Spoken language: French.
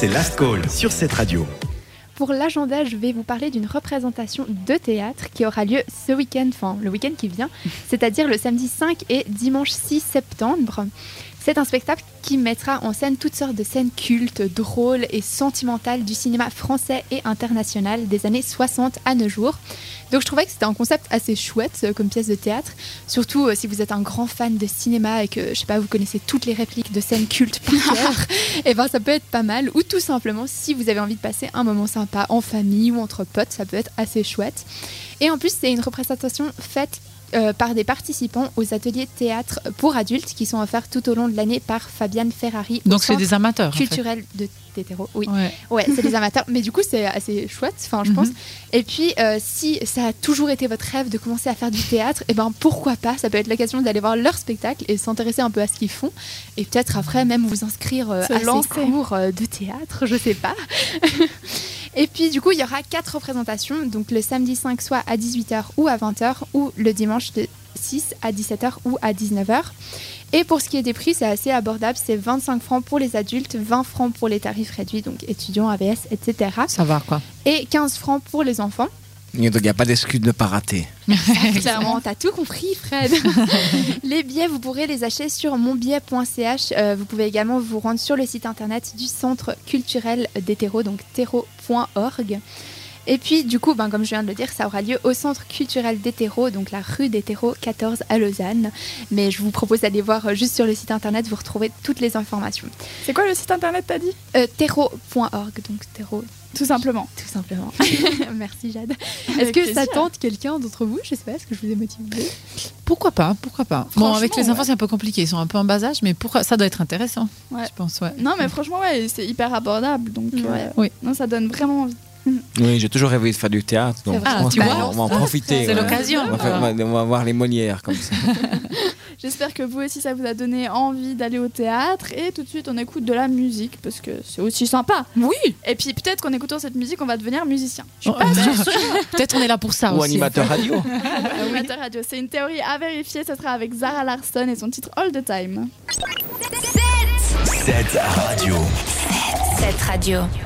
c'est Last Call sur cette radio. Pour l'agenda, je vais vous parler d'une représentation de théâtre qui aura lieu ce week-end, enfin le week-end qui vient, c'est-à-dire le samedi 5 et dimanche 6 septembre. C'est un spectacle qui mettra en scène toutes sortes de scènes cultes, drôles et sentimentales du cinéma français et international des années 60 à nos jours. Donc je trouvais que c'était un concept assez chouette euh, comme pièce de théâtre, surtout euh, si vous êtes un grand fan de cinéma et que je sais pas vous connaissez toutes les répliques de scènes cultes par cœur, et ben ça peut être pas mal ou tout simplement si vous avez envie de passer un moment sympa en famille ou entre potes, ça peut être assez chouette. Et en plus c'est une représentation faite euh, par des participants aux ateliers théâtre pour adultes qui sont offerts tout au long de l'année par Fabienne Ferrari. Donc c'est des amateurs. en fait. culturel de d'hétéro. Oui, Ouais. ouais, c'est des amateurs. Mais du coup, c'est assez chouette, enfin, je Mhm. pense. Et puis, euh, si ça a toujours été votre rêve de commencer à faire du théâtre, et ben pourquoi pas? Ça peut être l'occasion d'aller voir leur spectacle et s'intéresser un peu à ce qu'ils font. Et peut-être après même vous inscrire euh, à ces cours euh, de théâtre, je sais pas. Et puis du coup, il y aura quatre représentations, donc le samedi 5 soit à 18h ou à 20h, ou le dimanche de 6 à 17h ou à 19h. Et pour ce qui est des prix, c'est assez abordable, c'est 25 francs pour les adultes, 20 francs pour les tarifs réduits, donc étudiants, AVS, etc. Ça va quoi. Et 15 francs pour les enfants. Donc il n'y a pas d'excuse de ne pas rater. Clairement, t'as tout compris, Fred. les billets, vous pourrez les acheter sur monbillet.ch. Euh, vous pouvez également vous rendre sur le site internet du Centre culturel d'hétéro, donc terro.org. Et puis, du coup, ben, comme je viens de le dire, ça aura lieu au Centre culturel d'hétéro, donc la rue d'hétéro 14 à Lausanne. Mais je vous propose d'aller voir euh, juste sur le site internet, vous retrouvez toutes les informations. C'est quoi le site internet, t'as dit? Euh, terro.org, donc terro, Tout simplement. tout simplement. Merci Jade. Est-ce que ça tente quelqu'un d'entre vous? Je sais pas, est-ce que je vous ai motivé? Pourquoi pas Pourquoi pas Bon, avec les enfants, ouais. c'est un peu compliqué. Ils sont un peu en bas âge, mais pourquoi? Ça doit être intéressant. Ouais. Je pense, ouais. Non, mais franchement, ouais, c'est hyper abordable. Donc, Ouais. euh, Oui. non, ça donne vraiment envie. Oui, j'ai toujours rêvé de faire du théâtre, donc Ah, tu qu'on vois, va- on va en profiter. C'est ouais. l'occasion. On va, faire- on va- on va voir les Molières comme ça. J'espère que vous aussi, ça vous a donné envie d'aller au théâtre. Et tout de suite, on écoute de la musique parce que c'est aussi sympa. Oui. Et puis, peut-être qu'en écoutant cette musique, on va devenir musicien. Je suis Oh, pas sûre. Peut-être on est là pour ça Ou aussi. animateur radio. Animateur radio. C'est une théorie à vérifier. Ce sera avec Zara Larson et son titre All the Time. Cette radio. Cette radio.